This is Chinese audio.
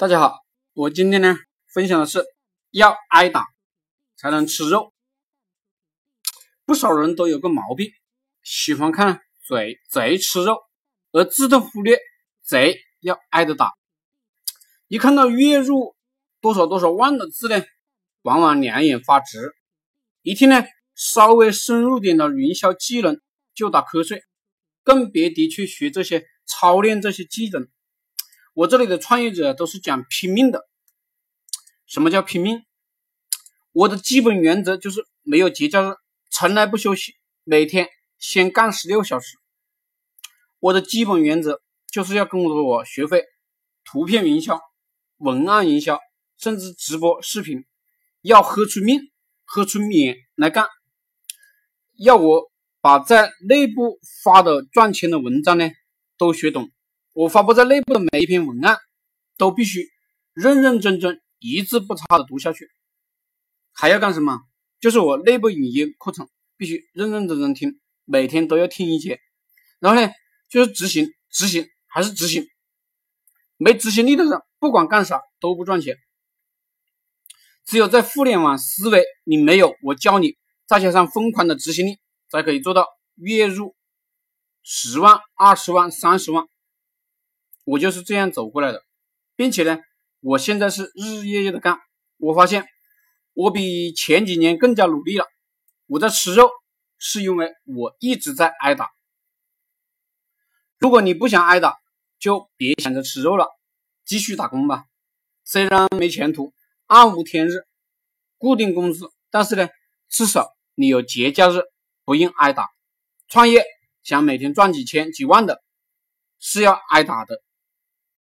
大家好，我今天呢分享的是要挨打才能吃肉。不少人都有个毛病，喜欢看贼贼吃肉，而自动忽略贼要挨着打。一看到月入多少多少万的字呢，往往两眼发直。一听呢稍微深入点的营销技能就打瞌睡，更别提去学这些操练这些技能。我这里的创业者都是讲拼命的。什么叫拼命？我的基本原则就是没有节假日，从来不休息，每天先干十六小时。我的基本原则就是要跟着我学会图片营销、文案营销，甚至直播视频，要喝出命、喝出脸来干。要我把在内部发的赚钱的文章呢都学懂。我发布在内部的每一篇文案，都必须认认真真、一字不差的读下去。还要干什么？就是我内部语音课程，必须认认真真听，每天都要听一节。然后呢，就是执行、执行还是执行。没执行力的人，不管干啥都不赚钱。只有在互联网思维你没有我教你，再加上疯狂的执行力，才可以做到月入十万、二十万、三十万。我就是这样走过来的，并且呢，我现在是日日夜夜的干。我发现我比前几年更加努力了。我在吃肉，是因为我一直在挨打。如果你不想挨打，就别想着吃肉了，继续打工吧。虽然没前途，暗无天日，固定工资，但是呢，至少你有节假日，不用挨打。创业想每天赚几千几万的，是要挨打的。